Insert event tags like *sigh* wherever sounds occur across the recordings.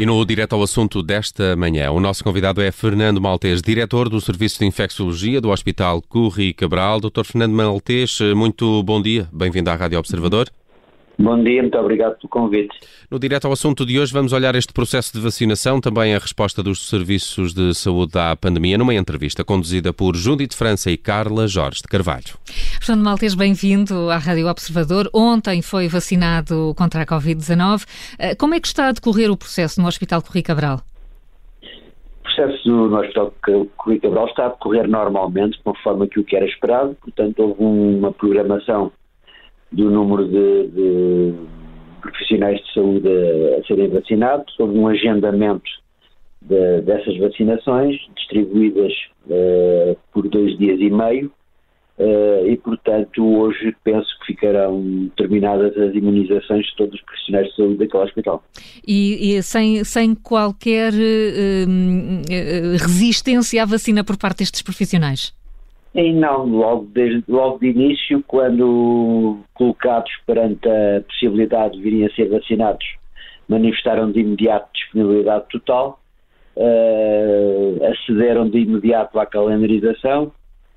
E no direto ao assunto desta manhã, o nosso convidado é Fernando Maltês, diretor do Serviço de Infecciologia do Hospital Curri Cabral. Doutor Fernando Maltês, muito bom dia, bem-vindo à Rádio Observador. Bom dia, muito obrigado pelo convite. No direto ao assunto de hoje, vamos olhar este processo de vacinação, também a resposta dos serviços de saúde à pandemia, numa entrevista conduzida por Judite França e Carla Jorge de Carvalho. Fernando Maltês, bem-vindo à Rádio Observador. Ontem foi vacinado contra a Covid-19. Eh, como é que está a decorrer o processo no Hospital Corri Cabral? O processo no Hospital Corri Cabral está a decorrer normalmente, conforme aquilo que era esperado. Portanto, houve uma programação do número de, de profissionais de saúde a, serem vacinados, houve um agendamento de, dessas vacinações, distribuídas uh, por dois dias e meio, uh, e portanto hoje penso que ficarão terminadas as imunizações de todos os profissionais de saúde daquele hospital. E, e sem, sem qualquer uh, resistência à vacina por parte destes profissionais? E não, logo, desde, logo de início, quando colocados perante a possibilidade de virem a ser vacinados, manifestaram de imediato disponibilidade total, uh, acederam de imediato à calendarização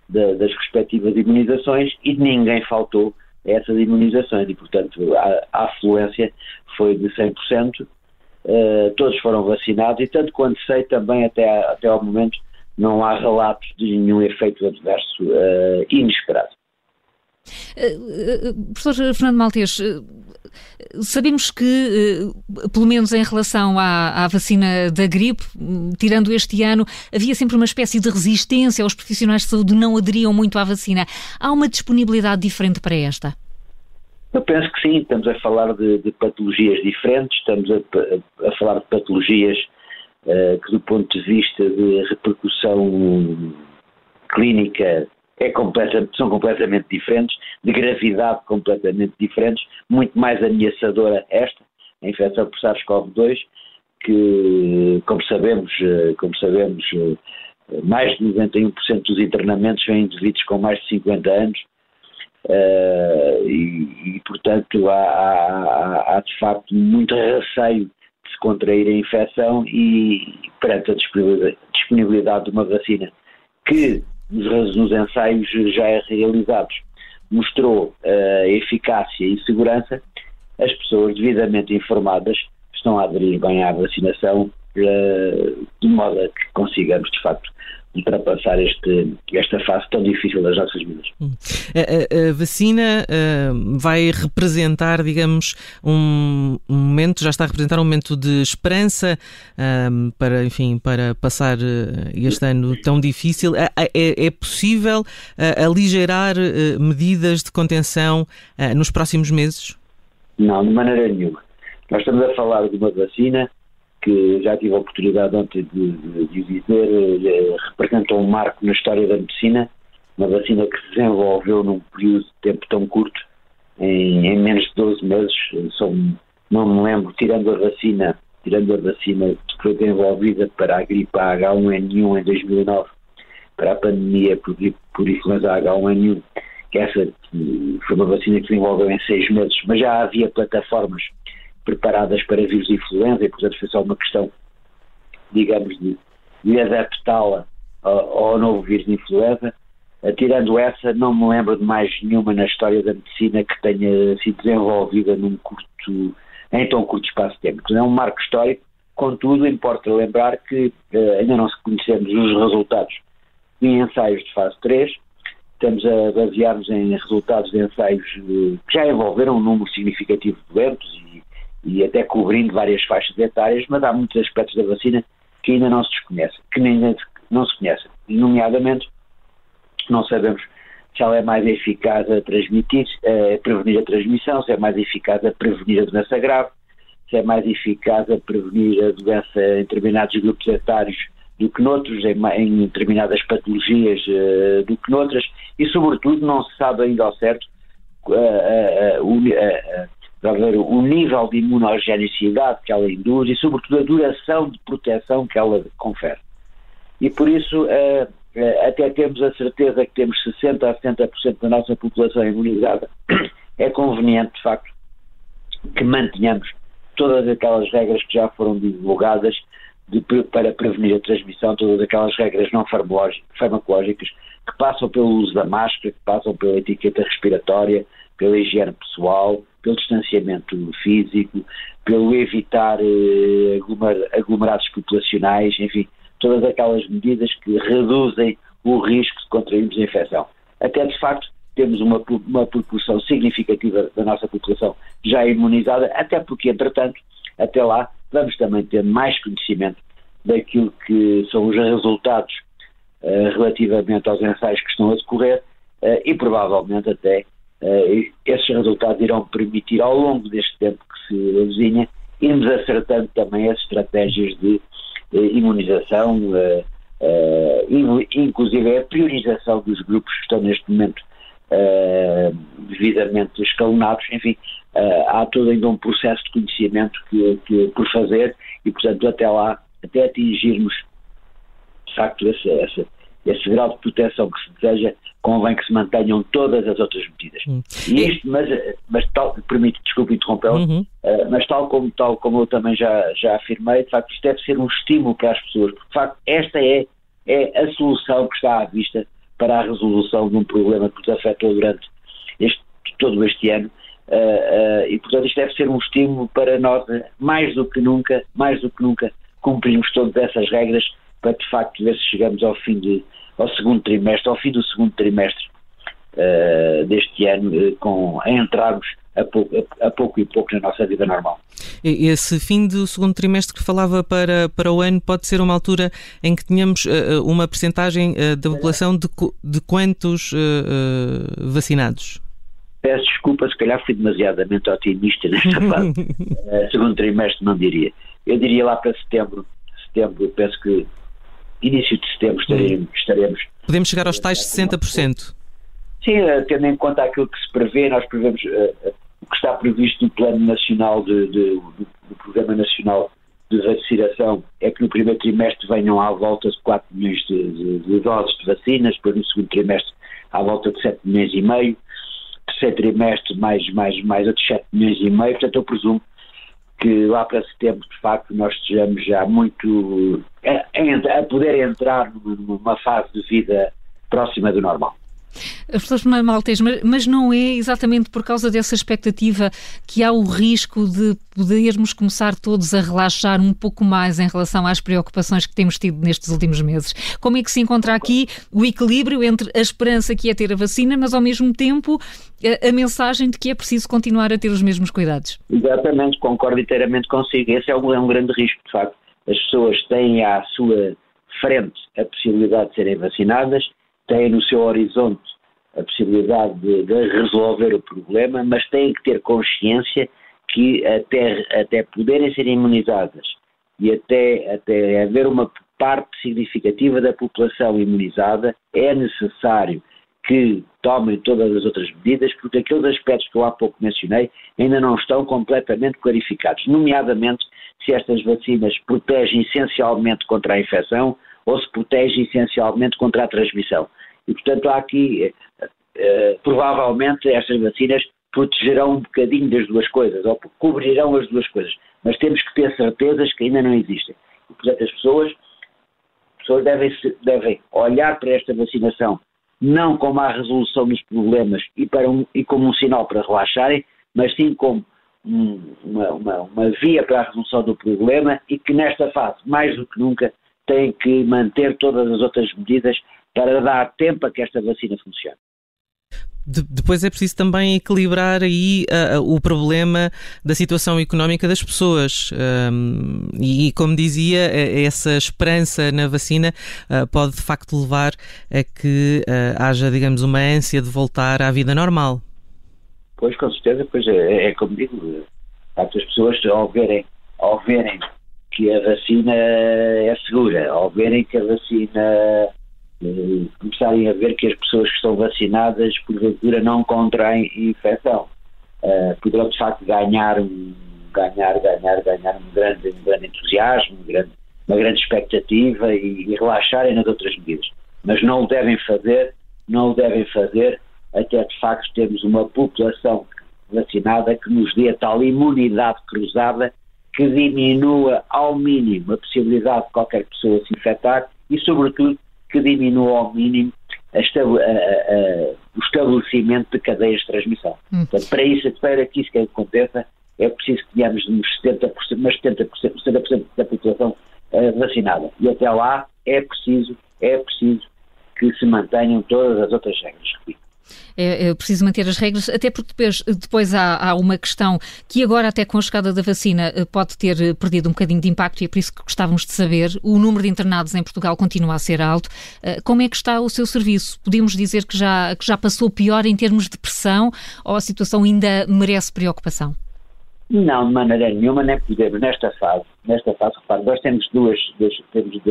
de, das respectivas imunizações e ninguém faltou a essas imunizações. E, portanto, a, a afluência foi de 100%, uh, eh, todos foram vacinados e, tanto quanto sei, também até, até ao momento não há relatos de nenhum efeito adverso uh, inesperado. Uh, professor Fernando Maltês, sabemos que, pelo menos em relação à, à, vacina da gripe, tirando este ano, havia sempre uma espécie de resistência, os profissionais de saúde não aderiam muito à vacina. Há uma disponibilidade diferente para esta? Eu penso que sim, estamos a falar de, de patologias diferentes, estamos a, a, a falar de patologias que do ponto de vista de repercussão clínica é são completamente diferentes, de gravidade completamente diferentes, muito mais ameaçadora esta, a infecção por SARS-CoV-2, que, como sabemos, eh, como sabemos, eh, mais de 91% dos internamentos são indivíduos com mais de 50 anos, e, e, portanto, há, há, há, de facto muito receio se contrair a infecção e perante a disponibilidade de uma vacina que nos, ensaios já é realizados mostrou uh, eficácia e segurança, as pessoas devidamente informadas estão a aderir bem à vacinação uh, de modo a que consigamos de facto ultrapassar este, esta fase tão difícil das nossas vidas. Hum. A, a, a vacina uh, vai representar, digamos, um, um, momento, já está a representar um momento de esperança um, para, enfim, para passar uh, este ano tão difícil. É, é, é possível uh, aligerar medidas de contenção nos próximos meses? Não, de maneira nenhuma. Nós estamos a falar de uma vacina que já tive a oportunidade ontem de, de, de dizer, eh, representam um marco na história da medicina, uma vacina que se desenvolveu num período de tempo tão curto, em, em menos de 12 meses, não me lembro, tirando a vacina, tirando a vacina que foi desenvolvida para a gripe H1N1 em 2009, para a pandemia por, por influenza H1N1, que essa foi uma vacina que se desenvolveu em seis meses, mas já havia plataformas preparadas para vírus de influenza e, portanto, foi só uma questão, digamos, de, de adaptá-la ao, ao, novo vírus de influenza. Uh, tirando essa, não me lembro de mais nenhuma na história da medicina que tenha sido desenvolvida num curto, em tão curto espaço de tempo. É um marco histórico, contudo, importa lembrar que uh, ainda não se conhecemos os resultados de ensaios de fase 3, estamos a basear-nos em resultados de ensaios que já envolveram um número significativo de doentes e até cobrindo várias faixas etárias, mas há muitos aspectos da vacina que ainda não se desconhecem, que nem não se conhecem. Nomeadamente, não sabemos se ela é mais eficaz a transmitir, a prevenir a transmissão, se é mais eficaz a prevenir a doença grave, se é mais eficaz a prevenir a doença em determinados grupos etários do que noutros, em, em determinadas patologias uh, do que noutras, e sobretudo não se sabe ainda ao certo uh, uh, ver o nível de imunogenicidade que ela induz e, sobretudo, a duração de proteção que ela confere. E por isso, uh, uh, até temos a certeza que temos 60% a 70% da nossa população imunizada, *coughs* é conveniente, de facto, que mantenhamos todas aquelas regras que já foram divulgadas de, para prevenir a transmissão, todas aquelas regras não farmacológicas que passam pelo uso da máscara, que passam pela etiqueta respiratória, pela higiene pessoal, pelo distanciamento físico, pelo evitar eh, aglomerados populacionais, enfim, todas aquelas medidas que reduzem o risco de contrairmos a infecção. Até de facto temos uma, uma proporção significativa da nossa população já imunizada, até porque, entretanto, até lá vamos também ter mais conhecimento daquilo que são os resultados uh, relativamente aos ensaios que estão a decorrer uh, e provavelmente até esses resultados irão permitir ao longo deste tempo que se avizinha irmos acertando também as estratégias de imunização, inclusive a priorização dos grupos que estão neste momento devidamente escalonados, enfim, há todo ainda um processo de conhecimento que, que, por fazer e, portanto, até lá, até atingirmos, de facto, esse, esse, esse grau de proteção que se deseja, convém que se mantenham todas as outras medidas. Hum. E isto, mas, mas tal, permite, desculpe interrompê-lo, uhum. uh, mas tal como, tal como eu também já, já afirmei, de facto, isto deve ser um estímulo para as pessoas, porque, de facto, esta é, é a solução que está à vista para a resolução de um problema que nos afetou durante este, todo este ano. Uh, uh, e portanto isto deve ser um estímulo para nós, mais do que nunca, mais do que nunca, cumprirmos todas essas regras para de facto ver se chegamos ao fim de, ao segundo trimestre, ao fim do segundo trimestre uh, deste ano, com, a entrarmos a pouco, a, a pouco, e pouco na nossa vida normal. Esse fim do segundo trimestre que falava para, para o ano pode ser uma altura em que tenhamos uh, uma percentagem uh, da população de, de quantos uh, vacinados? Peço desculpa, se calhar fui demasiadamente otimista nesta *laughs* fase. segundo trimestre não diria. Eu diria lá para setembro. Setembro, penso que início de setembro estaremos. estaremos Podemos chegar aos tais 60%. Sim, tendo em conta aquilo que se prevê, nós prevemos o que está previsto no Plano Nacional de, de, do, do, Programa Nacional de Vacinação é que no primeiro trimestre venham à volta de 4 milhões de, de, de doses de vacinas, depois no segundo trimestre à volta de 7 milhões e meio, terceiro trimestre mais, mais, mais outros 7 milhões e meio, portanto eu presumo que lá para setembro, de facto, nós estejamos já muito a, a poder entrar numa fase de vida próxima do normal. Professor Maltês, mas não é exatamente por causa dessa expectativa que há o risco de podermos começar todos a relaxar um pouco mais em relação às preocupações que temos tido nestes últimos meses? Como é que se encontra aqui o equilíbrio entre a esperança que é ter a vacina, mas ao mesmo tempo a, a mensagem de que é preciso continuar a ter os mesmos cuidados? Exatamente, concordo inteiramente consigo. Esse é um, é um grande risco, de facto. As pessoas têm à sua frente a possibilidade de serem vacinadas têm no seu horizonte a possibilidade de, de, resolver o problema, mas têm que ter consciência que até, até poderem ser imunizadas e até, até haver uma parte significativa da população imunizada, é necessário que tomem todas as outras medidas, porque aqueles aspectos que eu há pouco mencionei ainda não estão completamente clarificados, nomeadamente se estas vacinas protegem essencialmente contra a infecção ou se protege essencialmente contra a transmissão. E, portanto, há aqui, eh, eh, provavelmente, estas vacinas protegerão um bocadinho das duas coisas, ou cobrirão as duas coisas, mas temos que ter certezas que ainda não existem. E, portanto, as pessoas, as pessoas devem, devem olhar para esta vacinação não como a resolução dos problemas e, para um, e como um sinal para relaxarem, mas sim como uma, uma, uma, via para a resolução do problema e que nesta fase, mais do que nunca, tem que manter todas as outras medidas para dar tempo a que esta vacina funcione. De, depois é preciso também equilibrar aí uh, o problema da situação económica das pessoas um, e, como dizia, essa esperança na vacina uh, pode de facto levar a que uh, haja, digamos, uma ânsia de voltar à vida normal. Pois, com certeza, pois é, é como digo, as pessoas ao verem, ao verem que a vacina é segura, ao verem que a vacina eh, começarem a ver que as pessoas que estão vacinadas, porventura, não contraem infecção. Uh, poderão, de facto, ganhar, ganhar, ganhar, ganhar um grande, um grande entusiasmo, um grande, uma grande expectativa e, e relaxarem nas outras medidas. Mas não o devem fazer, não o devem fazer até, de facto, termos uma população vacinada que nos dê tal imunidade cruzada que diminua ao mínimo a possibilidade de qualquer pessoa se infectar e, sobretudo, que diminua ao mínimo a, a, a, o estabelecimento de cadeias de transmissão. Hum. Portanto, para isso, para que isso que aconteça, é preciso que tenhamos uns 70%, mas 70%, 70 da população uh, vacinada. E até lá é preciso, é preciso que se mantenham todas as outras regras. É, é, preciso manter as regras, até porque depois, depois há, há, uma questão que agora, até com a chegada da vacina, eh, pode ter eh, perdido um bocadinho de impacto e é por isso que gostávamos de saber. O número de internados em Portugal continua a ser alto. Eh, como é que está o seu serviço? Podemos dizer que já, que já passou pior em termos de pressão ou a situação ainda merece preocupação? Não, de maneira nenhuma, nem podemos. Nesta fase, nesta fase, repare, nós temos duas, temos,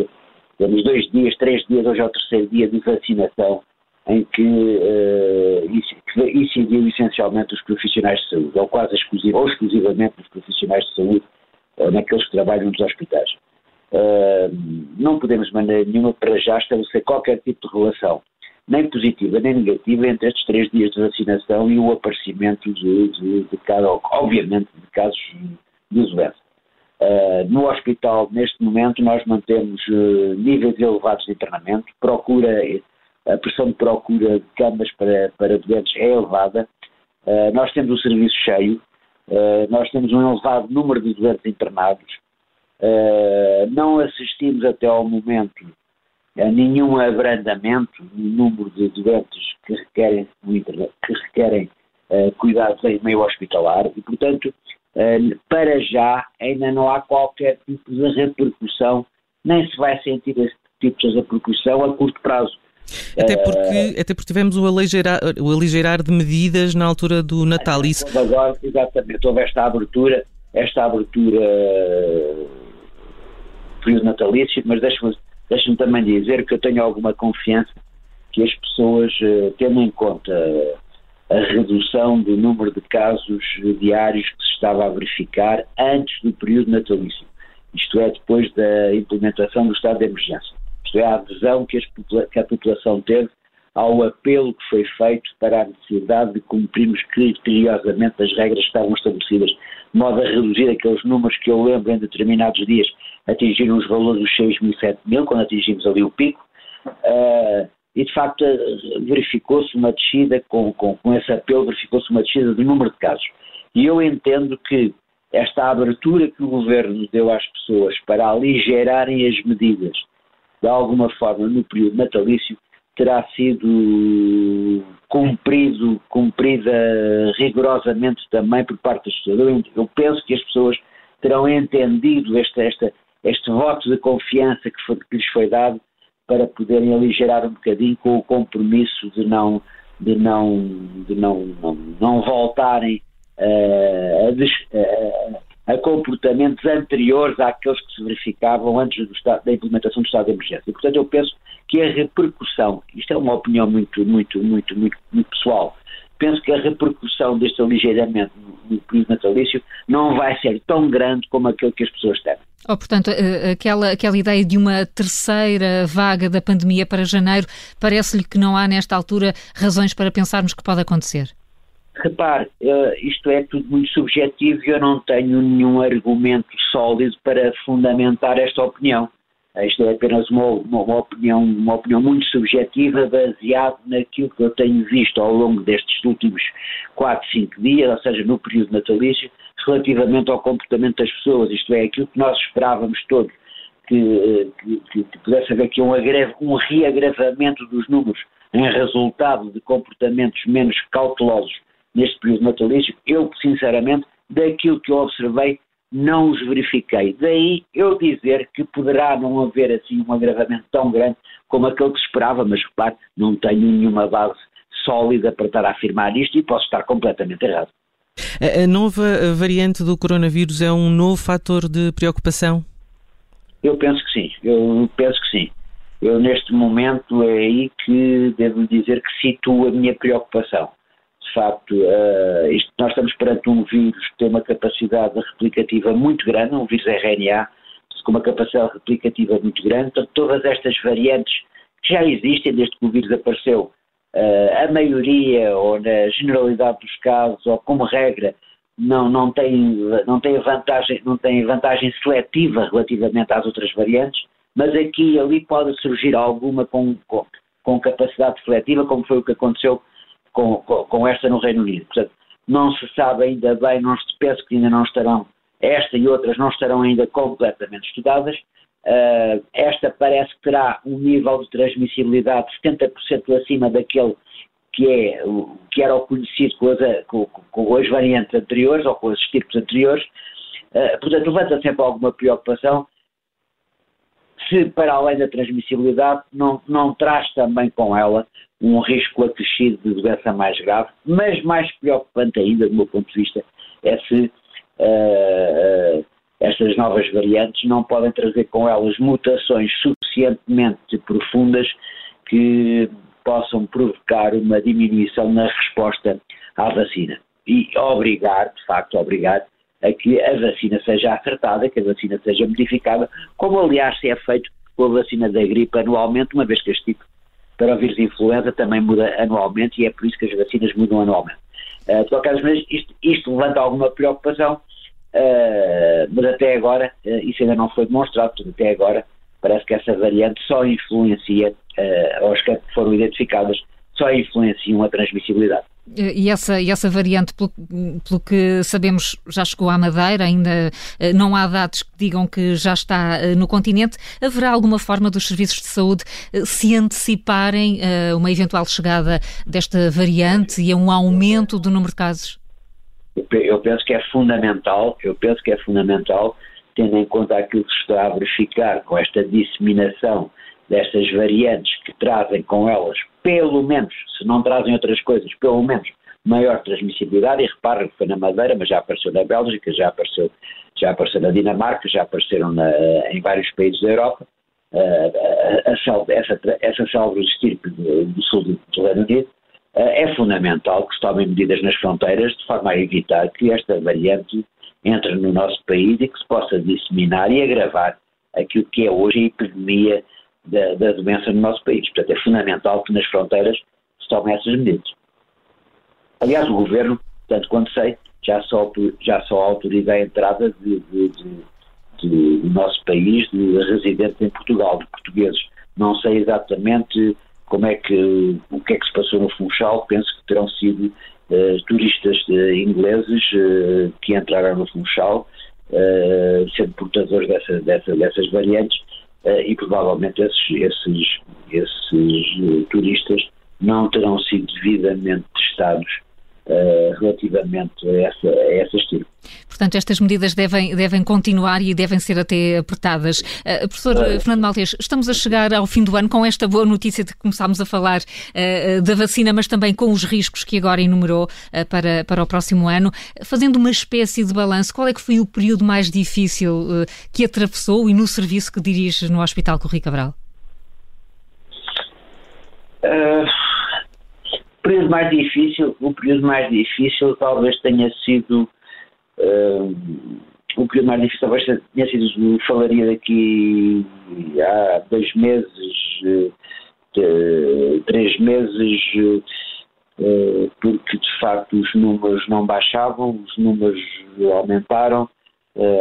temos dois dias, três dias, hoje é o terceiro dia de vacinação em que, uh, incidiu essencialmente os profissionais de saúde, ou quase exclusivo, ou exclusivamente os profissionais de saúde, uh, naqueles que trabalham nos hospitais. Uh, não podemos de maneira nenhuma para já estabelecer qualquer tipo de relação, nem positiva nem negativa, entre estes três dias de vacinação e o aparecimento de, de, de obviamente, de casos de doença. Uh, no hospital, neste momento, nós mantemos uh, níveis elevados de internamento, procura a pressão de procura de camas para, para doentes é elevada, uh, nós temos o serviço cheio, uh, nós temos um elevado número de doentes internados, uh, não assistimos até ao momento a nenhum abrandamento no número de doentes que requerem, que requerem cuidados em meio hospitalar. E, portanto, para já ainda não há qualquer tipo de repercussão, nem se vai sentir esse tipo de repercussão a curto prazo. Até porque, até porque tivemos o aligeirar, o aligeirar de medidas na altura do Natal. Isso... Agora, exatamente, houve esta abertura, esta abertura período natalício, mas deixa-me deixa também dizer que eu tenho alguma confiança que as pessoas, eh, tendo em conta a redução do número de casos diários que se estava a verificar antes do período natalício, isto é, depois da implementação do estado de emergência é, a adesão que, que a população teve ao apelo que foi feito para a necessidade de cumprirmos criteriosamente as regras que estavam estabelecidas, de modo a reduzir aqueles números que eu lembro em determinados dias atingiram os valores dos 6 mil, 7 mil, quando atingimos ali o pico, uh, e de facto verificou-se uma descida, com, com, com esse apelo verificou-se uma descida do número de casos. E eu entendo que esta abertura que o Governo deu às pessoas para aligerarem as medidas de alguma forma, no período natalício, terá sido cumprido, cumprida rigorosamente também por parte das pessoas. Eu, penso que as pessoas terão entendido este, voto de confiança que, foi, que lhes foi dado para poderem aligerar um bocadinho com o compromisso de não, de não, de não, não, não voltarem uh, a, des, uh, a comportamentos anteriores àqueles que se verificavam antes estado, da implementação do estado de emergência. E, portanto, eu penso que a repercussão, isto é uma opinião muito, muito, muito, muito, muito pessoal, penso que a repercussão deste aligeiramento no período natalício não vai ser tão grande como aquilo que as pessoas temem. Oh, portanto, aquela, aquela ideia de uma terceira vaga da pandemia para janeiro, parece-lhe que não há nesta altura razões para pensarmos que pode acontecer? Repare, uh, isto é tudo muito subjetivo e eu não tenho nenhum argumento sólido para fundamentar esta opinião. Isto é apenas uma, uma, opinião, uma opinião muito subjetiva, baseada naquilo que eu tenho visto ao longo destes últimos 4, 5 dias, ou seja, no período natalício, relativamente ao comportamento das pessoas. Isto é, aquilo que nós esperávamos todos, que, eh, que, que pudesse haver aqui um, um reagravamento dos números em resultado de comportamentos menos cautelosos neste período natalício, eu, sinceramente, daquilo que eu observei, não os verifiquei. Daí eu dizer que poderá não haver assim um agravamento tão grande como aquele que se esperava, mas claro, não tenho nenhuma base sólida para estar a afirmar isto e posso estar completamente errado. A nova variante do coronavírus é um novo fator de preocupação? Eu penso que sim, eu penso que sim. Eu neste momento é aí que devo dizer que situo a minha preocupação de facto, uh, isto, nós estamos perante um vírus que tem uma capacidade replicativa muito grande, um vírus RNA, com uma capacidade replicativa muito grande, portanto, todas estas variantes que já existem desde que o vírus apareceu, uh, a maioria, ou na generalidade dos casos, ou como regra, não, não, tem, não, tem vantagem, não tem vantagem seletiva relativamente às outras variantes, mas aqui e ali pode surgir alguma com, com, com capacidade seletiva, como foi o que aconteceu com, com, com, esta no Reino Unido. Portanto, não se sabe ainda bem, não se pensa que ainda não estarão, esta e outras não estarão ainda completamente estudadas. Uh, esta parece que terá um nível de transmissibilidade 70% acima daquele que, é, que era o conhecido com as, com, com as variantes anteriores ou com os tipos anteriores. Uh, portanto, levanta sempre alguma preocupação se, para além da transmissibilidade, não, não traz também com ela um risco acrescido de doença mais grave, mas mais preocupante ainda, do meu ponto de vista, é se uh, estas novas variantes não podem trazer com elas mutações suficientemente profundas que possam provocar uma diminuição na resposta à vacina. E obrigar, de facto, obrigar a que a vacina seja acertada, que a vacina seja modificada, como aliás se é feito com a vacina da gripe anualmente, uma vez que este tipo para o vírus de influenza também muda anualmente e é por isso que as vacinas mudam anualmente. Uh, de qualquer maneira, isto, isto, levanta alguma preocupação, uh, mas até agora uh, isso ainda não foi demonstrado, porque até agora parece que essa variante só influencia, ou as que foram identificadas, só influenciam a transmissibilidade. E essa, e essa variante, pelo, pelo, que sabemos, já chegou à Madeira, ainda eh, não há dados que digam que já está eh, no continente. Haverá alguma forma dos serviços de saúde eh, se anteciparem uma eventual chegada desta variante e a um aumento do número de casos? Eu penso que é fundamental, eu penso que é fundamental, tendo em conta aquilo que se está a verificar com esta disseminação destas variantes que trazem com elas, pelo menos, se não trazem outras coisas, pelo menos maior transmissibilidade, e repare que foi na Madeira, mas já apareceu na Bélgica, já apareceu, já apareceu na Dinamarca, já apareceram na, em vários países da Europa, uh, a, a, essa, estirpe do, do sul do, do Reino Unido, uh, é fundamental que se tomem medidas nas fronteiras de forma a evitar que esta variante entre no nosso país e que se possa disseminar e agravar aquilo que é hoje a epidemia da, da doença no nosso país. Portanto, é fundamental que nas fronteiras se tomem essas medidas. Aliás, o governo, tanto quanto sei, já só, já só autoriza a entrada de, de, de, do nosso país de residentes em Portugal, de portugueses. Não sei exatamente como é que, o que é que se passou no Funchal, penso que terão sido uh, turistas uh, ingleses uh, que entraram no Funchal, sendo portadores dessa, dessa, dessas variantes, eh, e provavelmente esses, esses, esses eh, turistas não terão sido devidamente testados Uh, relativamente a essa, a essa estilo. Portanto, estas medidas devem, devem continuar e devem ser até apertadas. Uh, professor uh, Fernando Maltês, estamos a chegar ao fim do ano com esta boa notícia de que começámos a falar da vacina, mas também com os riscos que agora enumerou para, para o próximo ano. Fazendo uma espécie de balanço, qual é que foi o período mais difícil que atravessou e no serviço que dirige no Hospital Corri Cabral? Uh período mais difícil, o período mais difícil talvez tenha sido uh, o período mais difícil talvez tenha sido, falaria daqui há dois meses, uh, três meses, porque de facto os números não baixavam, os números aumentaram,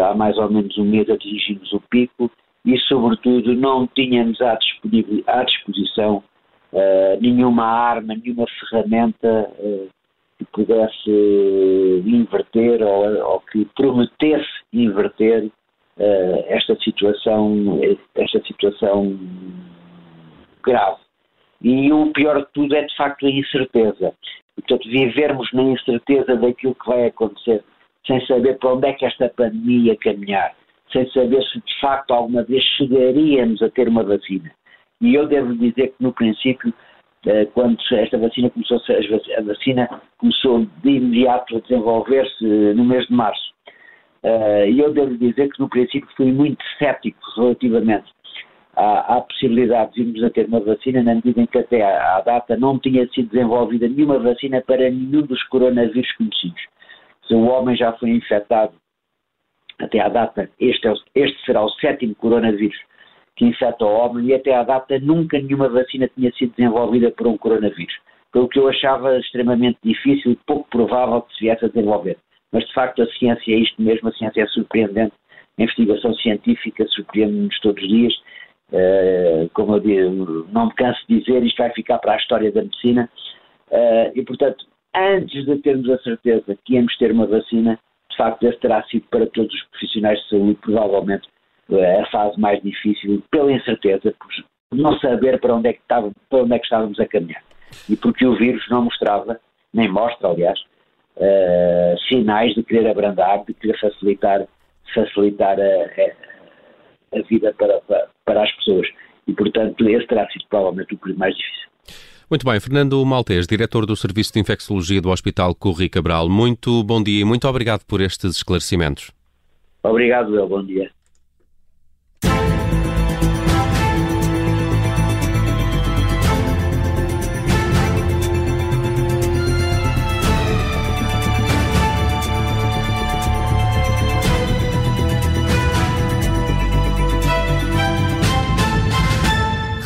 há mais ou menos um mês atingimos o pico e sobretudo não tínhamos à, à disposição uh, nenhuma arma, nenhuma ferramenta uh, que pudesse inverter ou, ou, que prometesse inverter uh, esta situação, esta situação grave. E o pior de tudo é de facto a incerteza. Portanto, vivermos na incerteza daquilo que vai acontecer, sem saber para onde é que esta pandemia caminhar, sem saber se de facto alguma vez chegaríamos a ter uma vacina. E eu devo dizer que no princípio, eh, quando esta vacina começou a vacina começou de imediato a desenvolver-se eh, no mês de março. Eh, e eu devo dizer que no princípio fui muito cético relativamente à, à, possibilidade de irmos a ter uma vacina, na medida em que até à, à, data não tinha sido desenvolvida nenhuma vacina para nenhum dos coronavírus conhecidos. Se o homem já foi infectado até à data, este, é, este será o sétimo coronavírus que infecta o homem e até à data nunca nenhuma vacina tinha sido desenvolvida por um coronavírus. Pelo que eu achava extremamente difícil e pouco provável que se viesse a desenvolver. mas de facto a ciência é isto mesmo, a ciência é surpreendente, a investigação científica surpreende-nos todos os dias. Uh, como eu digo, não me canso de dizer, isto vai ficar para a história da medicina. Uh, e, portanto, antes de termos a certeza que íamos ter uma vacina, de facto, esse terá sido para todos os profissionais de saúde, provavelmente, a fase mais difícil, pela incerteza, por não saber para onde, é que estávamos, para onde é que estávamos a caminhar. E porque o vírus não mostrava, nem mostra, aliás, uh, sinais de querer abrandar, de querer facilitar, facilitar a, a vida para, para, para, as pessoas. E, portanto, esse terá sido provavelmente o período mais difícil. Muito bem, Fernando Maltês, diretor do Serviço de Infecciologia do Hospital Corri Cabral, muito bom dia e muito obrigado por estes esclarecimentos. Obrigado, El, bom dia.